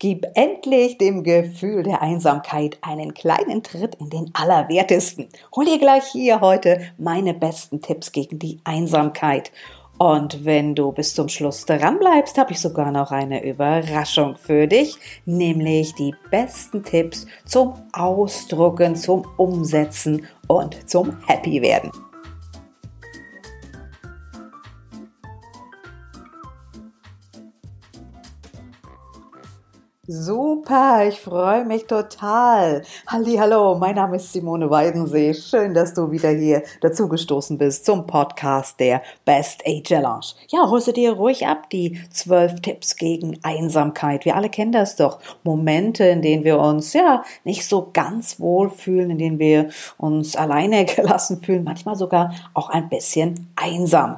Gib endlich dem Gefühl der Einsamkeit einen kleinen Tritt in den Allerwertesten. Hol dir gleich hier heute meine besten Tipps gegen die Einsamkeit. Und wenn du bis zum Schluss dran bleibst, habe ich sogar noch eine Überraschung für dich, nämlich die besten Tipps zum Ausdrucken, zum Umsetzen und zum Happy werden. Super, ich freue mich total. Hallo, mein Name ist Simone Weidensee. Schön, dass du wieder hier dazugestoßen bist zum Podcast der Best Age Challenge. Ja, holst du dir ruhig ab die zwölf Tipps gegen Einsamkeit. Wir alle kennen das doch. Momente, in denen wir uns ja nicht so ganz wohl fühlen, in denen wir uns alleine gelassen fühlen, manchmal sogar auch ein bisschen einsam.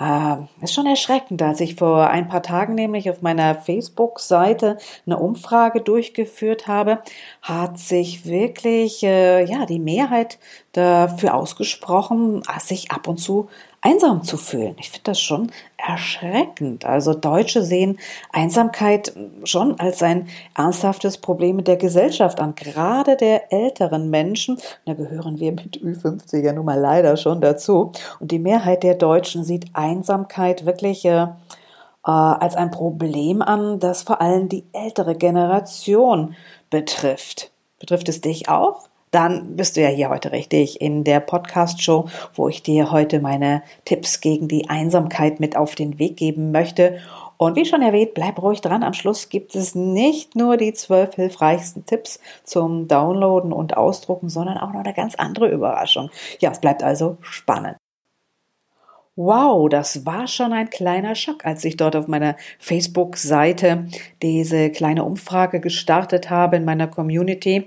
Äh, ist schon erschreckend, als ich vor ein paar Tagen nämlich auf meiner Facebook-Seite eine Umfrage durchgeführt habe, hat sich wirklich äh, ja die Mehrheit dafür ausgesprochen, sich ab und zu einsam zu fühlen. Ich finde das schon erschreckend. Also Deutsche sehen Einsamkeit schon als ein ernsthaftes Problem der Gesellschaft an, gerade der älteren Menschen. Da gehören wir mit Ü50 ja nun mal leider schon dazu. Und die Mehrheit der Deutschen sieht Einsamkeit wirklich äh, äh als ein Problem an, das vor allem die ältere Generation betrifft. Betrifft es dich auch? Dann bist du ja hier heute richtig in der Podcast-Show, wo ich dir heute meine Tipps gegen die Einsamkeit mit auf den Weg geben möchte. Und wie schon erwähnt, bleib ruhig dran. Am Schluss gibt es nicht nur die zwölf hilfreichsten Tipps zum Downloaden und Ausdrucken, sondern auch noch eine ganz andere Überraschung. Ja, es bleibt also spannend. Wow, das war schon ein kleiner Schock, als ich dort auf meiner Facebook-Seite diese kleine Umfrage gestartet habe in meiner Community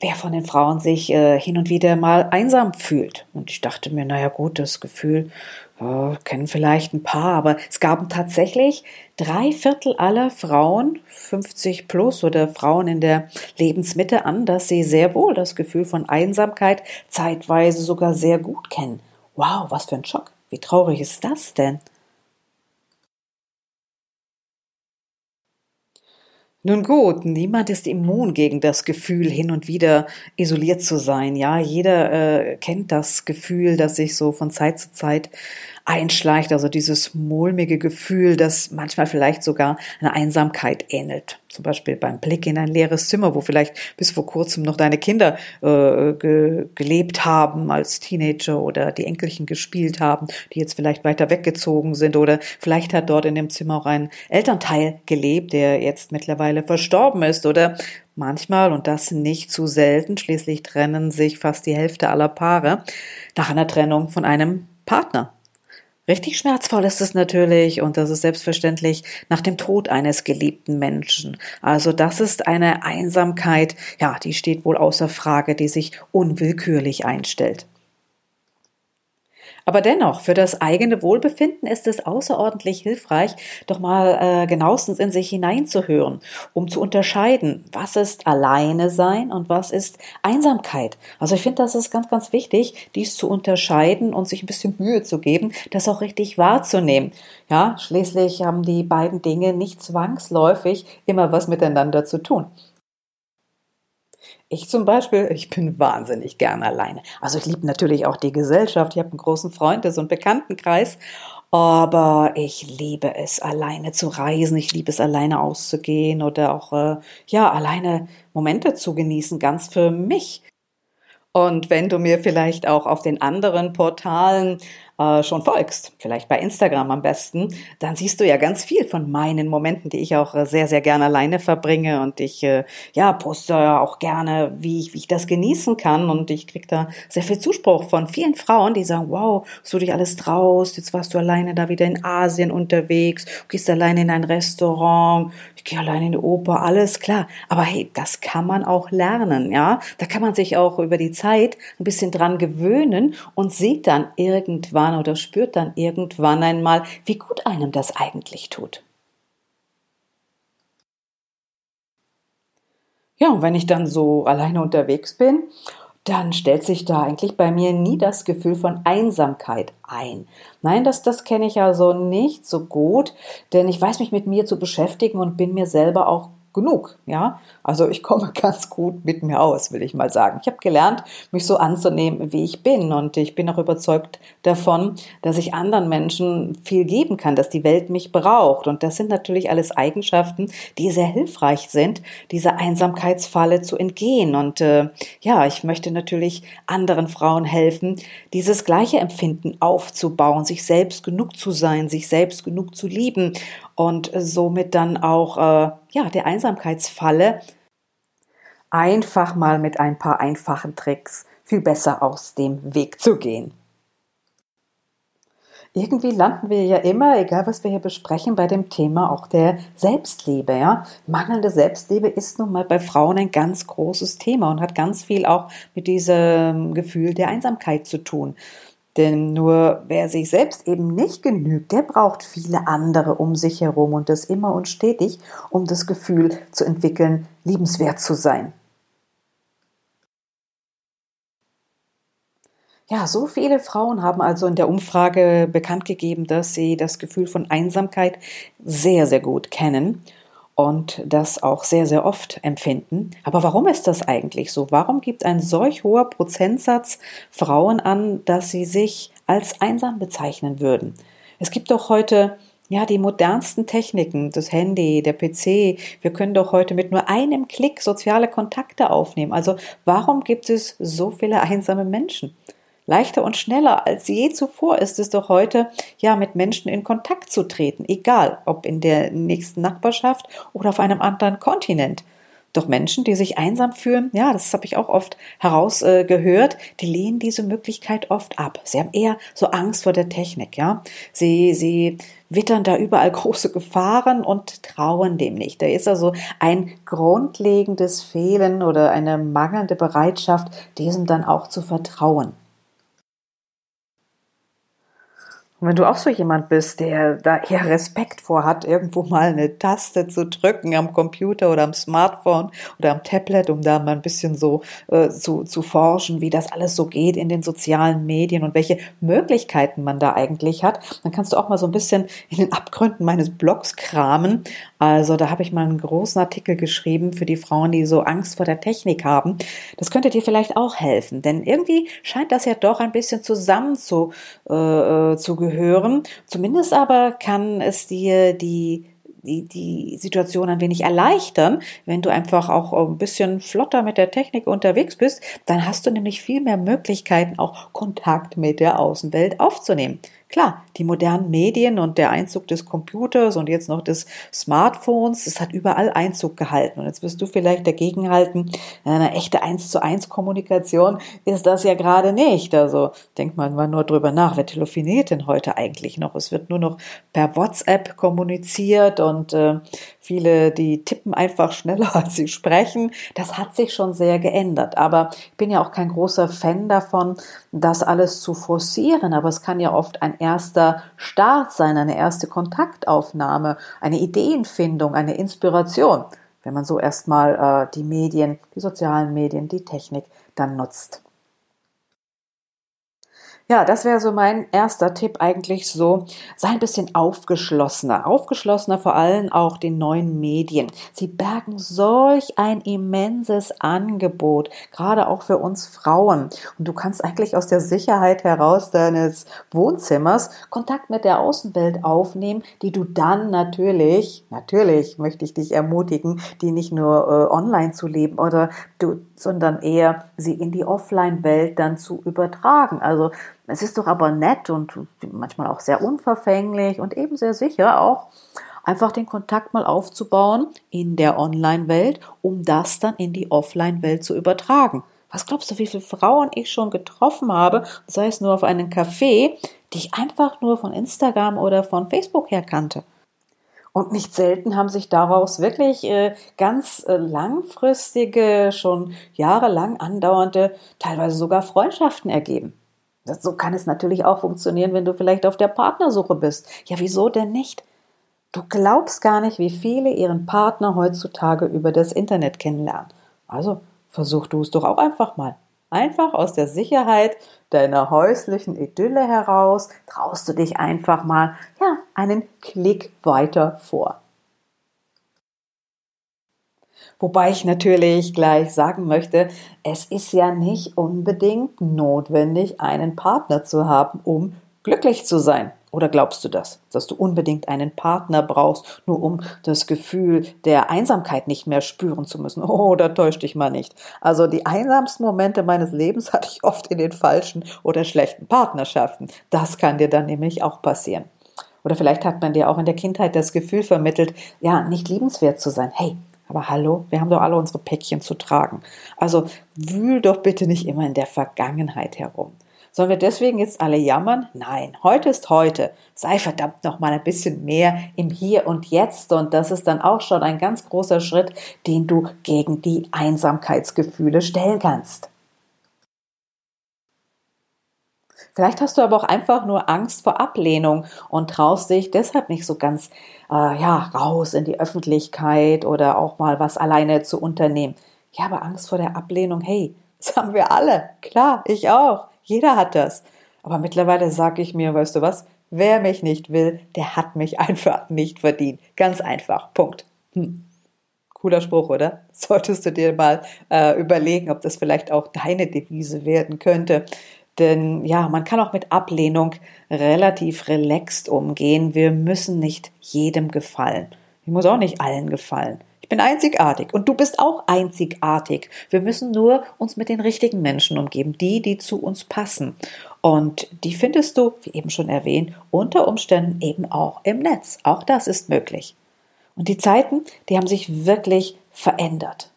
wer von den Frauen sich äh, hin und wieder mal einsam fühlt. Und ich dachte mir, naja gut, das Gefühl äh, kennen vielleicht ein paar, aber es gaben tatsächlich drei Viertel aller Frauen, 50 plus oder Frauen in der Lebensmitte an, dass sie sehr wohl das Gefühl von Einsamkeit zeitweise sogar sehr gut kennen. Wow, was für ein Schock. Wie traurig ist das denn? Nun gut, niemand ist immun gegen das Gefühl, hin und wieder isoliert zu sein. Ja, jeder äh, kennt das Gefühl, das sich so von Zeit zu Zeit einschleicht, also dieses mulmige Gefühl, das manchmal vielleicht sogar einer Einsamkeit ähnelt. Zum Beispiel beim Blick in ein leeres Zimmer, wo vielleicht bis vor kurzem noch deine Kinder äh, ge gelebt haben als Teenager oder die Enkelchen gespielt haben, die jetzt vielleicht weiter weggezogen sind oder vielleicht hat dort in dem Zimmer auch ein Elternteil gelebt, der jetzt mittlerweile verstorben ist oder Manchmal, und das nicht zu selten, schließlich trennen sich fast die Hälfte aller Paare nach einer Trennung von einem Partner. Richtig schmerzvoll ist es natürlich und das ist selbstverständlich nach dem Tod eines geliebten Menschen. Also das ist eine Einsamkeit, ja, die steht wohl außer Frage, die sich unwillkürlich einstellt. Aber dennoch, für das eigene Wohlbefinden ist es außerordentlich hilfreich, doch mal äh, genauestens in sich hineinzuhören, um zu unterscheiden, was ist alleine sein und was ist Einsamkeit. Also ich finde, das ist ganz, ganz wichtig, dies zu unterscheiden und sich ein bisschen Mühe zu geben, das auch richtig wahrzunehmen. Ja, schließlich haben die beiden Dinge nicht zwangsläufig immer was miteinander zu tun. Ich zum Beispiel, ich bin wahnsinnig gern alleine. Also ich liebe natürlich auch die Gesellschaft. Ich habe einen großen Freundes- und Bekanntenkreis. Aber ich liebe es, alleine zu reisen. Ich liebe es, alleine auszugehen oder auch, äh, ja, alleine Momente zu genießen, ganz für mich. Und wenn du mir vielleicht auch auf den anderen Portalen äh, schon folgst, vielleicht bei Instagram am besten, dann siehst du ja ganz viel von meinen Momenten, die ich auch äh, sehr, sehr gerne alleine verbringe und ich äh, ja poste ja auch gerne, wie ich, wie ich das genießen kann und ich krieg da sehr viel Zuspruch von vielen Frauen, die sagen, wow, was du dich alles traust, jetzt warst du alleine da wieder in Asien unterwegs, gehst alleine in ein Restaurant, ich gehe alleine in die Oper, alles klar. Aber hey, das kann man auch lernen, ja. Da kann man sich auch über die Zeit ein bisschen dran gewöhnen und sieht dann irgendwann oder spürt dann irgendwann einmal, wie gut einem das eigentlich tut. Ja, und wenn ich dann so alleine unterwegs bin, dann stellt sich da eigentlich bei mir nie das Gefühl von Einsamkeit ein. Nein, das, das kenne ich also nicht so gut, denn ich weiß mich mit mir zu beschäftigen und bin mir selber auch genug, ja. Also ich komme ganz gut mit mir aus, will ich mal sagen. Ich habe gelernt, mich so anzunehmen, wie ich bin und ich bin auch überzeugt davon, dass ich anderen Menschen viel geben kann, dass die Welt mich braucht und das sind natürlich alles Eigenschaften, die sehr hilfreich sind, dieser Einsamkeitsfalle zu entgehen und äh, ja, ich möchte natürlich anderen Frauen helfen, dieses gleiche Empfinden aufzubauen, sich selbst genug zu sein, sich selbst genug zu lieben und somit dann auch äh, ja der Einsamkeitsfalle einfach mal mit ein paar einfachen Tricks viel besser aus dem Weg zu gehen. Irgendwie landen wir ja immer, egal was wir hier besprechen, bei dem Thema auch der Selbstliebe. Ja? Mangelnde Selbstliebe ist nun mal bei Frauen ein ganz großes Thema und hat ganz viel auch mit diesem Gefühl der Einsamkeit zu tun. Denn nur wer sich selbst eben nicht genügt, der braucht viele andere um sich herum und das immer und stetig, um das Gefühl zu entwickeln, liebenswert zu sein. Ja, so viele Frauen haben also in der Umfrage bekannt gegeben, dass sie das Gefühl von Einsamkeit sehr, sehr gut kennen und das auch sehr, sehr oft empfinden. Aber warum ist das eigentlich so? Warum gibt ein solch hoher Prozentsatz Frauen an, dass sie sich als einsam bezeichnen würden? Es gibt doch heute ja, die modernsten Techniken, das Handy, der PC. Wir können doch heute mit nur einem Klick soziale Kontakte aufnehmen. Also warum gibt es so viele einsame Menschen? Leichter und schneller als je zuvor ist es doch heute, ja, mit Menschen in Kontakt zu treten, egal ob in der nächsten Nachbarschaft oder auf einem anderen Kontinent. Doch Menschen, die sich einsam fühlen, ja, das habe ich auch oft herausgehört, äh, die lehnen diese Möglichkeit oft ab. Sie haben eher so Angst vor der Technik, ja. Sie, sie wittern da überall große Gefahren und trauen dem nicht. Da ist also ein grundlegendes Fehlen oder eine mangelnde Bereitschaft, diesem dann auch zu vertrauen. Und wenn du auch so jemand bist, der da eher Respekt vor hat, irgendwo mal eine Taste zu drücken am Computer oder am Smartphone oder am Tablet, um da mal ein bisschen so äh, zu, zu forschen, wie das alles so geht in den sozialen Medien und welche Möglichkeiten man da eigentlich hat, dann kannst du auch mal so ein bisschen in den Abgründen meines Blogs kramen. Also da habe ich mal einen großen Artikel geschrieben für die Frauen, die so Angst vor der Technik haben. Das könnte dir vielleicht auch helfen, denn irgendwie scheint das ja doch ein bisschen zusammen zu, äh, äh zu gehören. Zumindest aber kann es dir die die, die Situation ein wenig erleichtern, wenn du einfach auch ein bisschen flotter mit der Technik unterwegs bist, dann hast du nämlich viel mehr Möglichkeiten, auch Kontakt mit der Außenwelt aufzunehmen. Klar, die modernen Medien und der Einzug des Computers und jetzt noch des Smartphones, das hat überall Einzug gehalten. Und jetzt wirst du vielleicht dagegen halten, eine echte eins zu eins Kommunikation ist das ja gerade nicht. Also denkt man mal nur drüber nach, wer telefoniert denn heute eigentlich noch? Es wird nur noch per WhatsApp kommuniziert und äh, viele, die tippen einfach schneller, als sie sprechen. Das hat sich schon sehr geändert. Aber ich bin ja auch kein großer Fan davon, das alles zu forcieren. Aber es kann ja oft ein erster Start sein, eine erste Kontaktaufnahme, eine Ideenfindung, eine Inspiration, wenn man so erstmal äh, die Medien, die sozialen Medien, die Technik dann nutzt. Ja, das wäre so mein erster Tipp eigentlich so. Sei ein bisschen aufgeschlossener. Aufgeschlossener vor allem auch den neuen Medien. Sie bergen solch ein immenses Angebot, gerade auch für uns Frauen. Und du kannst eigentlich aus der Sicherheit heraus deines Wohnzimmers Kontakt mit der Außenwelt aufnehmen, die du dann natürlich, natürlich möchte ich dich ermutigen, die nicht nur äh, online zu leben oder du, sondern eher sie in die Offline-Welt dann zu übertragen. Also Es ist doch aber nett und manchmal auch sehr unverfänglich und eben sehr sicher auch, einfach den Kontakt mal aufzubauen in der Online-Welt, um das dann in die Offline-Welt zu übertragen. Was glaubst du, wie viele Frauen ich schon getroffen habe, sei es nur auf einen Café, die ich einfach nur von Instagram oder von Facebook her kannte? Und nicht selten haben sich daraus wirklich äh, ganz äh, langfristige, schon jahrelang andauernde, teilweise sogar Freundschaften ergeben. Das, so kann es natürlich auch funktionieren, wenn du vielleicht auf der Partnersuche bist. Ja, wieso denn nicht? Du glaubst gar nicht, wie viele ihren Partner heutzutage über das Internet kennenlernen. Also versuch du es doch auch einfach mal. Einfach aus der Sicherheit deiner häuslichen Idylle heraus traust du dich einfach mal, ja, einen Klick weiter vor. Wobei ich natürlich gleich sagen möchte, es ist ja nicht unbedingt notwendig, einen Partner zu haben, um glücklich zu sein. Oder glaubst du das, dass du unbedingt einen Partner brauchst, nur um das Gefühl der Einsamkeit nicht mehr spüren zu müssen? Oh, da täusch dich mal nicht. Also die einsamsten Momente meines Lebens hatte ich oft in den falschen oder schlechten Partnerschaften. Das kann dir dann nämlich auch passieren. Oder vielleicht hat man dir auch in der Kindheit das Gefühl vermittelt, ja, nicht liebenswert zu sein. Hey, aber hallo, wir haben doch alle unsere Päckchen zu tragen. Also wühl doch bitte nicht immer in der Vergangenheit herum. Sollen wir deswegen jetzt alle jammern? Nein, heute ist heute. Sei verdammt noch mal ein bisschen mehr im Hier und Jetzt und das ist dann auch schon ein ganz großer Schritt, den du gegen die Einsamkeitsgefühle stellen kannst. Vielleicht hast du aber auch einfach nur Angst vor Ablehnung und traust dich deshalb nicht so ganz äh, ja, raus in die Öffentlichkeit oder auch mal was alleine zu unternehmen. Ja, aber Angst vor der Ablehnung, hey, das haben wir alle. Klar, ich auch. Jeder hat das. Aber mittlerweile sage ich mir, weißt du was? Wer mich nicht will, der hat mich einfach nicht verdient. Ganz einfach. Punkt. Hm. Cooler Spruch, oder? Solltest du dir mal äh, überlegen, ob das vielleicht auch deine Devise werden könnte. Denn ja, man kann auch mit Ablehnung relativ relaxed umgehen. Wir müssen nicht jedem gefallen. Ich muss auch nicht allen gefallen. Ich bin einzigartig und du bist auch einzigartig. Wir müssen nur uns mit den richtigen Menschen umgeben, die, die zu uns passen. Und die findest du, wie eben schon erwähnt, unter Umständen eben auch im Netz. Auch das ist möglich. Und die Zeiten, die haben sich wirklich verändert.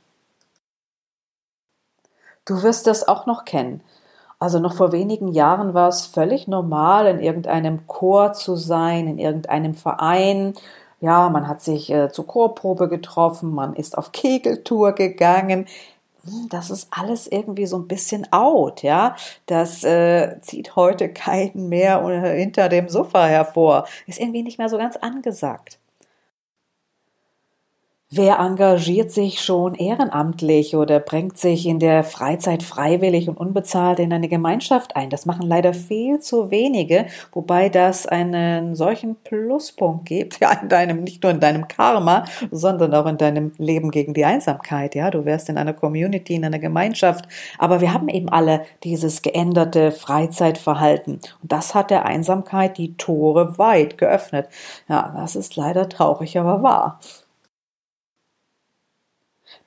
Du wirst das auch noch kennen. Also noch vor wenigen Jahren war es völlig normal, in irgendeinem Chor zu sein, in irgendeinem Verein ja, man hat sich äh, zur Chorprobe getroffen, man ist auf Kegeltour gegangen. Hm, das ist alles irgendwie so ein bisschen out, ja. Das äh, zieht heute keinen mehr hinter dem Sofa hervor. Ist irgendwie nicht mehr so ganz angesagt. Wer engagiert sich schon ehrenamtlich oder bringt sich in der Freizeit freiwillig und unbezahlt in eine Gemeinschaft ein? Das machen leider viel zu wenige, wobei das einen solchen Pluspunkt gibt, ja, in deinem, nicht nur in deinem Karma, sondern auch in deinem Leben gegen die Einsamkeit. Ja, du wärst in einer Community, in einer Gemeinschaft. Aber wir haben eben alle dieses geänderte Freizeitverhalten. Und das hat der Einsamkeit die Tore weit geöffnet. Ja, das ist leider traurig, aber wahr.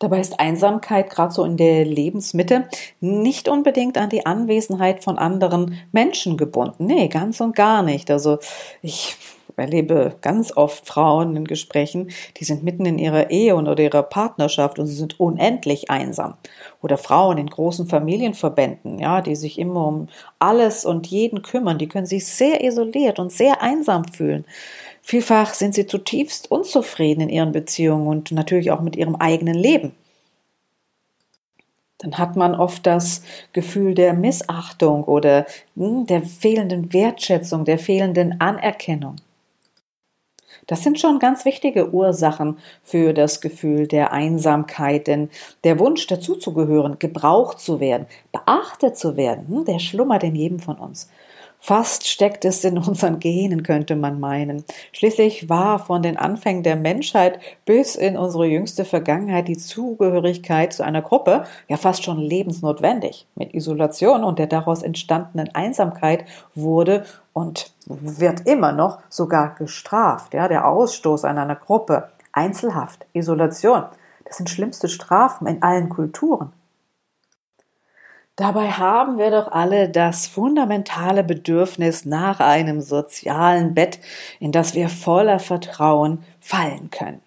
Dabei ist Einsamkeit gerade so in der Lebensmitte nicht unbedingt an die Anwesenheit von anderen Menschen gebunden. Nee, ganz und gar nicht. Also ich erlebe ganz oft Frauen in Gesprächen, die sind mitten in ihrer Ehe und oder ihrer Partnerschaft und sie sind unendlich einsam. Oder Frauen in großen Familienverbänden, ja, die sich immer um alles und jeden kümmern, die können sich sehr isoliert und sehr einsam fühlen. Vielfach sind sie zutiefst unzufrieden in ihren Beziehungen und natürlich auch mit ihrem eigenen Leben. Dann hat man oft das Gefühl der Missachtung oder hm, der fehlenden Wertschätzung, der fehlenden Anerkennung. Das sind schon ganz wichtige Ursachen für das Gefühl der Einsamkeit, denn der Wunsch dazuzugehören, gebraucht zu werden, beachtet zu werden, hm, der schlummert in jedem von uns. Fast steckt es in unseren Genen, könnte man meinen. Schließlich war von den Anfängen der Menschheit bis in unsere jüngste Vergangenheit die Zugehörigkeit zu einer Gruppe ja fast schon lebensnotwendig. Mit Isolation und der daraus entstandenen Einsamkeit wurde und wird immer noch sogar gestraft. Ja, der Ausstoß an einer Gruppe, Einzelhaft, Isolation, das sind schlimmste Strafen in allen Kulturen. Dabei haben wir doch alle das fundamentale Bedürfnis nach einem sozialen Bett, in das wir voller Vertrauen fallen können.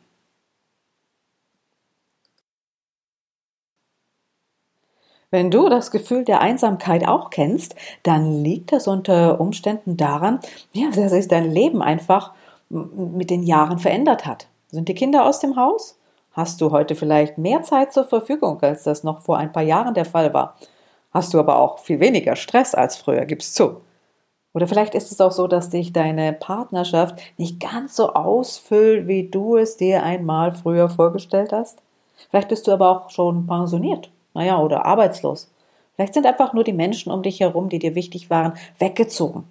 Wenn du das Gefühl der Einsamkeit auch kennst, dann liegt das unter Umständen daran, ja, dass sich dein Leben einfach mit den Jahren verändert hat. Sind die Kinder aus dem Haus? Hast du heute vielleicht mehr Zeit zur Verfügung, als das noch vor ein paar Jahren der Fall war? Hast du aber auch viel weniger Stress als früher, gib's zu. Oder vielleicht ist es auch so, dass dich deine Partnerschaft nicht ganz so ausfüllt, wie du es dir einmal früher vorgestellt hast. Vielleicht bist du aber auch schon pensioniert, naja, oder arbeitslos. Vielleicht sind einfach nur die Menschen um dich herum, die dir wichtig waren, weggezogen.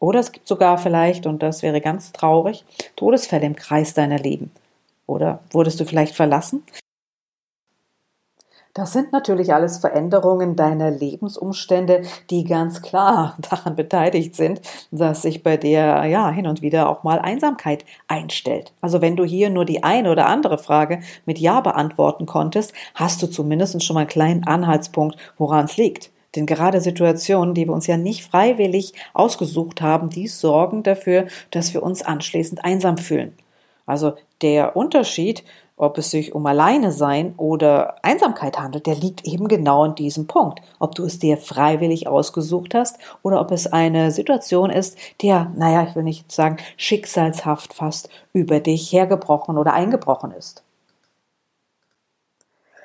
Oder es gibt sogar vielleicht, und das wäre ganz traurig, Todesfälle im Kreis deiner Leben. Oder wurdest du vielleicht verlassen? Das sind natürlich alles Veränderungen deiner Lebensumstände, die ganz klar daran beteiligt sind, dass sich bei dir ja hin und wieder auch mal Einsamkeit einstellt. Also wenn du hier nur die eine oder andere Frage mit Ja beantworten konntest, hast du zumindest schon mal einen kleinen Anhaltspunkt, woran es liegt. Denn gerade Situationen, die wir uns ja nicht freiwillig ausgesucht haben, die sorgen dafür, dass wir uns anschließend einsam fühlen. Also der Unterschied ob es sich um Alleine sein oder Einsamkeit handelt, der liegt eben genau in diesem Punkt. Ob du es dir freiwillig ausgesucht hast oder ob es eine Situation ist, die ja, naja, ich will nicht sagen, schicksalshaft fast über dich hergebrochen oder eingebrochen ist.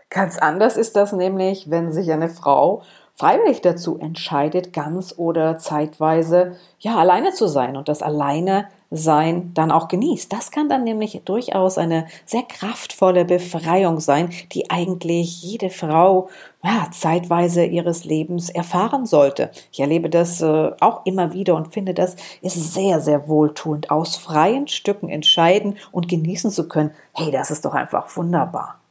Ganz anders ist das nämlich, wenn sich eine Frau freiwillig dazu entscheidet, ganz oder zeitweise ja alleine zu sein und das alleine sein dann auch genießt. Das kann dann nämlich durchaus eine sehr kraftvolle Befreiung sein, die eigentlich jede Frau ja, zeitweise ihres Lebens erfahren sollte. Ich erlebe das äh, auch immer wieder und finde, das ist sehr, sehr wohltuend, aus freien Stücken entscheiden und genießen zu können. Hey, das ist doch einfach wunderbar.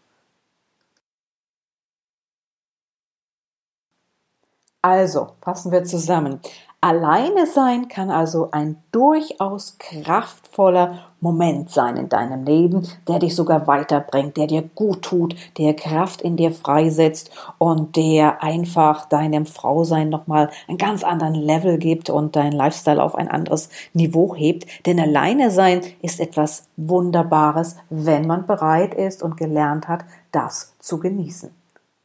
Also, fassen wir zusammen. Alleine sein kann also ein durchaus kraftvoller Moment sein in deinem Leben, der dich sogar weiterbringt, der dir gut tut, der Kraft in dir freisetzt und der einfach deinem Frausein nochmal einen ganz anderen Level gibt und dein Lifestyle auf ein anderes Niveau hebt. Denn alleine sein ist etwas Wunderbares, wenn man bereit ist und gelernt hat, das zu genießen.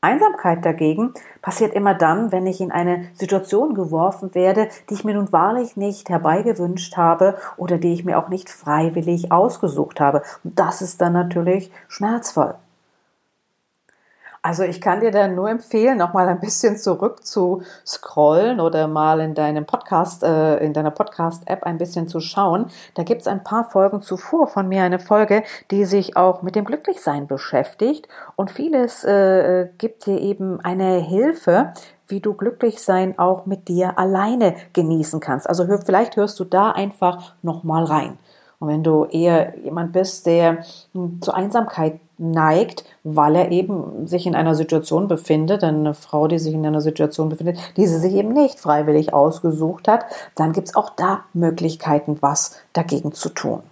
Einsamkeit dagegen passiert immer dann, wenn ich in eine Situation geworfen werde, die ich mir nun wahrlich nicht herbeigewünscht habe oder die ich mir auch nicht freiwillig ausgesucht habe. Und das ist dann natürlich schmerzvoll. Also ich kann dir dann nur empfehlen, noch mal ein bisschen zurück zu scrollen oder mal in deinem Podcast, äh, in deiner Podcast-App ein bisschen zu schauen. Da gibt's ein paar Folgen zuvor von mir eine Folge, die sich auch mit dem Glücklichsein beschäftigt und vieles äh, gibt dir eben eine Hilfe, wie du Glücklichsein auch mit dir alleine genießen kannst. Also hör, vielleicht hörst du da einfach noch mal rein. Und wenn du eher jemand bist, der hm, zur Einsamkeit neigt, weil er eben sich in einer Situation befindet, eine Frau, die sich in einer Situation befindet, die sie sich eben nicht freiwillig ausgesucht hat, dann gibt es auch da Möglichkeiten, was dagegen zu tun.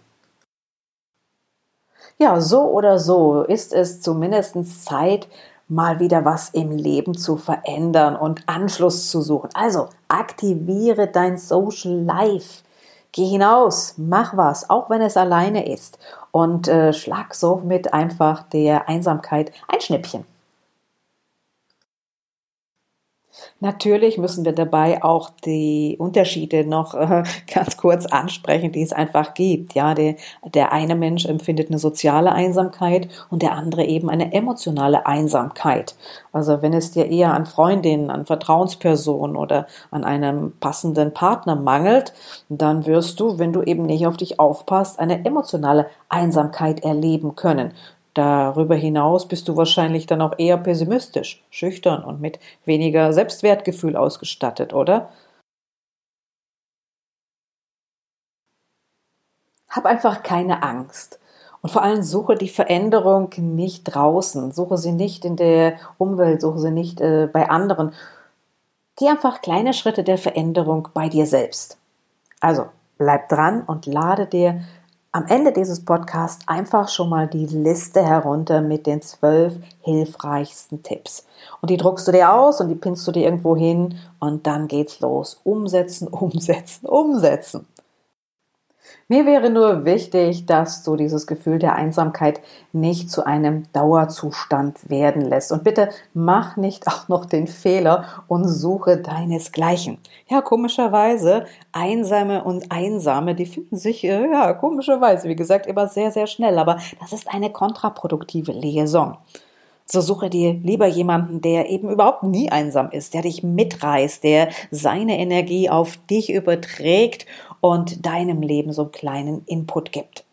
Ja, so oder so ist es zumindest Zeit, mal wieder was im Leben zu verändern und Anschluss zu suchen. Also aktiviere dein Social Life. Geh hinaus, mach was, auch wenn es alleine ist und äh, schlag somit einfach der Einsamkeit ein Schnippchen. Natürlich müssen wir dabei auch die Unterschiede noch äh, ganz kurz ansprechen, die es einfach gibt. Ja, der, der eine Mensch empfindet eine soziale Einsamkeit und der andere eben eine emotionale Einsamkeit. Also wenn es dir eher an Freundinnen, an Vertrauenspersonen oder an einem passenden Partner mangelt, dann wirst du, wenn du eben nicht auf dich aufpasst, eine emotionale Einsamkeit erleben können. Darüber hinaus bist du wahrscheinlich dann auch eher pessimistisch, schüchtern und mit weniger Selbstwertgefühl ausgestattet, oder? Hab einfach keine Angst. Und vor allem suche die Veränderung nicht draußen, suche sie nicht in der Umwelt, suche sie nicht äh, bei anderen. Geh einfach kleine Schritte der Veränderung bei dir selbst. Also bleib dran und lade dir am Ende dieses Podcasts einfach schon mal die Liste herunter mit den zwölf hilfreichsten Tipps. Und die druckst du dir aus und die pinnst du dir irgendwo hin und dann geht's los. Umsetzen, umsetzen, umsetzen. Mir wäre nur wichtig, dass du dieses Gefühl der Einsamkeit nicht zu einem Dauerzustand werden lässt. Und bitte mach nicht auch noch den Fehler und suche deinesgleichen. Ja, komischerweise, Einsame und Einsame, die finden sich, äh, ja, komischerweise, wie gesagt, immer sehr, sehr schnell. Aber das ist eine kontraproduktive Liaison. So suche dir lieber jemanden, der eben überhaupt nie einsam ist, der dich mitreißt, der seine Energie auf dich überträgt und deinem Leben so einen kleinen Input gibt.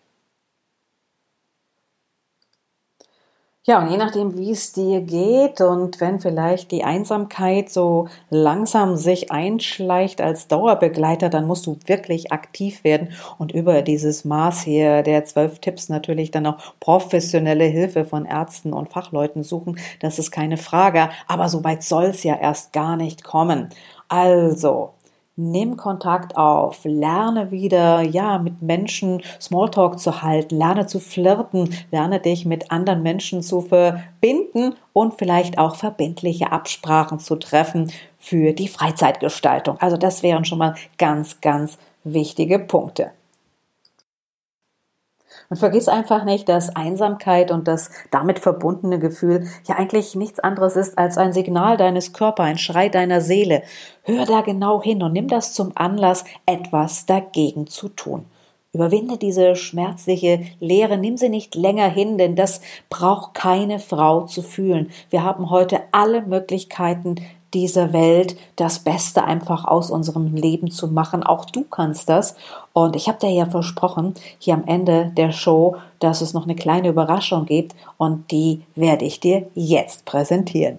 Ja, und je nachdem, wie es dir geht und wenn vielleicht die Einsamkeit so langsam sich einschleicht als Dauerbegleiter, dann musst du wirklich aktiv werden und über dieses Maß hier der zwölf Tipps natürlich dann auch professionelle Hilfe von Ärzten und Fachleuten suchen. Das ist keine Frage, aber so weit soll es ja erst gar nicht kommen. Also, Nimm Kontakt auf, lerne wieder, ja, mit Menschen Smalltalk zu halten, lerne zu flirten, lerne dich mit anderen Menschen zu verbinden und vielleicht auch verbindliche Absprachen zu treffen für die Freizeitgestaltung. Also das wären schon mal ganz, ganz wichtige Punkte. Und vergiss einfach nicht, dass Einsamkeit und das damit verbundene Gefühl ja eigentlich nichts anderes ist als ein Signal deines Körpers, ein Schrei deiner Seele. Hör da genau hin und nimm das zum Anlass, etwas dagegen zu tun. Überwinde diese schmerzliche Leere, nimm sie nicht länger hin, denn das braucht keine Frau zu fühlen. Wir haben heute alle Möglichkeiten, dieser Welt das Beste einfach aus unserem Leben zu machen. Auch du kannst das. Und ich habe dir ja versprochen, hier am Ende der Show, dass es noch eine kleine Überraschung gibt und die werde ich dir jetzt präsentieren.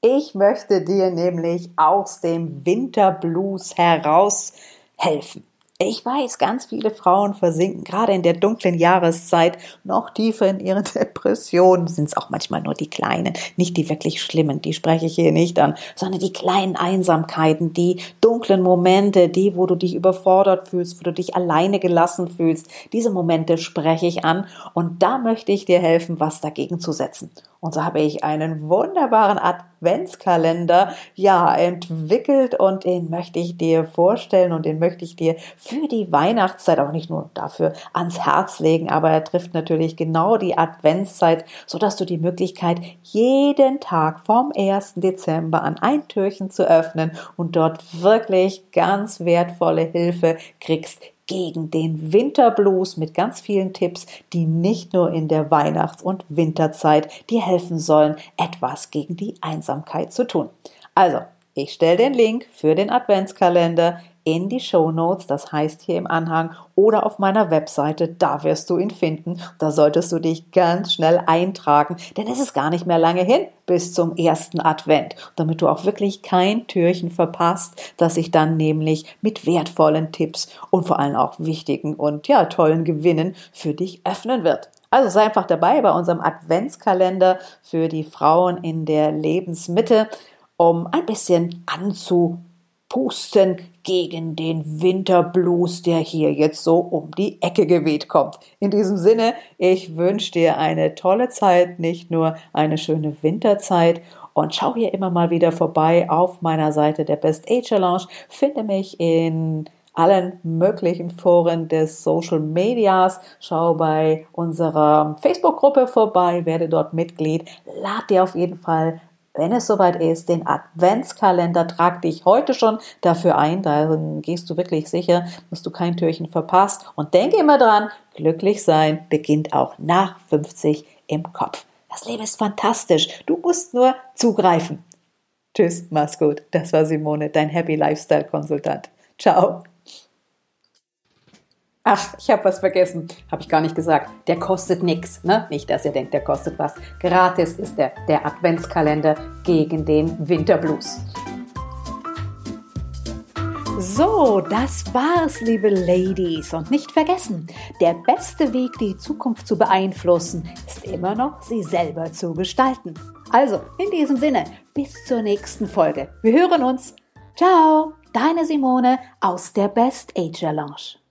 Ich möchte dir nämlich aus dem Winterblues heraus helfen. Ich weiß, ganz viele Frauen versinken gerade in der dunklen Jahreszeit noch tiefer in ihre Depressionen. Sind es auch manchmal nur die kleinen, nicht die wirklich schlimmen, die spreche ich hier nicht an, sondern die kleinen Einsamkeiten, die dunklen Momente, die, wo du dich überfordert fühlst, wo du dich alleine gelassen fühlst. Diese Momente spreche ich an und da möchte ich dir helfen, was dagegen zu setzen. Und so habe ich einen wunderbaren Adventskalender, ja, entwickelt und den möchte ich dir vorstellen und den möchte ich dir für die Weihnachtszeit auch nicht nur dafür ans Herz legen, aber er trifft natürlich genau die Adventszeit, so dass du die Möglichkeit jeden Tag vom 1. Dezember an ein Türchen zu öffnen und dort wirklich ganz wertvolle Hilfe kriegst, gegen den Winterblues mit ganz vielen Tipps, die nicht nur in der Weihnachts- und Winterzeit dir helfen sollen, etwas gegen die Einsamkeit zu tun. Also, ich stelle den Link für den Adventskalender in die Show Notes, das heißt hier im Anhang oder auf meiner Webseite, da wirst du ihn finden. Da solltest du dich ganz schnell eintragen, denn es ist gar nicht mehr lange hin bis zum ersten Advent, damit du auch wirklich kein Türchen verpasst, das sich dann nämlich mit wertvollen Tipps und vor allem auch wichtigen und ja, tollen Gewinnen für dich öffnen wird. Also sei einfach dabei bei unserem Adventskalender für die Frauen in der Lebensmitte, um ein bisschen anzupusten, gegen den Winterblues, der hier jetzt so um die Ecke geweht kommt. In diesem Sinne, ich wünsche dir eine tolle Zeit, nicht nur eine schöne Winterzeit und schau hier immer mal wieder vorbei auf meiner Seite der Best Age Challenge. Finde mich in allen möglichen Foren des Social Medias. Schau bei unserer Facebook-Gruppe vorbei, werde dort Mitglied. Lad dir auf jeden Fall wenn es soweit ist, den Adventskalender, trag dich heute schon dafür ein, dann gehst du wirklich sicher, dass du kein Türchen verpasst. Und denke immer dran, glücklich sein beginnt auch nach 50 im Kopf. Das Leben ist fantastisch. Du musst nur zugreifen. Tschüss, mach's gut. Das war Simone, dein Happy Lifestyle Konsultant. Ciao. Ach, ich habe was vergessen. Habe ich gar nicht gesagt. Der kostet nichts. Ne? Nicht, dass ihr denkt, der kostet was. Gratis ist der, der Adventskalender gegen den Winterblues. So, das war's, liebe Ladies. Und nicht vergessen, der beste Weg, die Zukunft zu beeinflussen, ist immer noch, sie selber zu gestalten. Also, in diesem Sinne, bis zur nächsten Folge. Wir hören uns. Ciao, deine Simone aus der Best Age Lounge.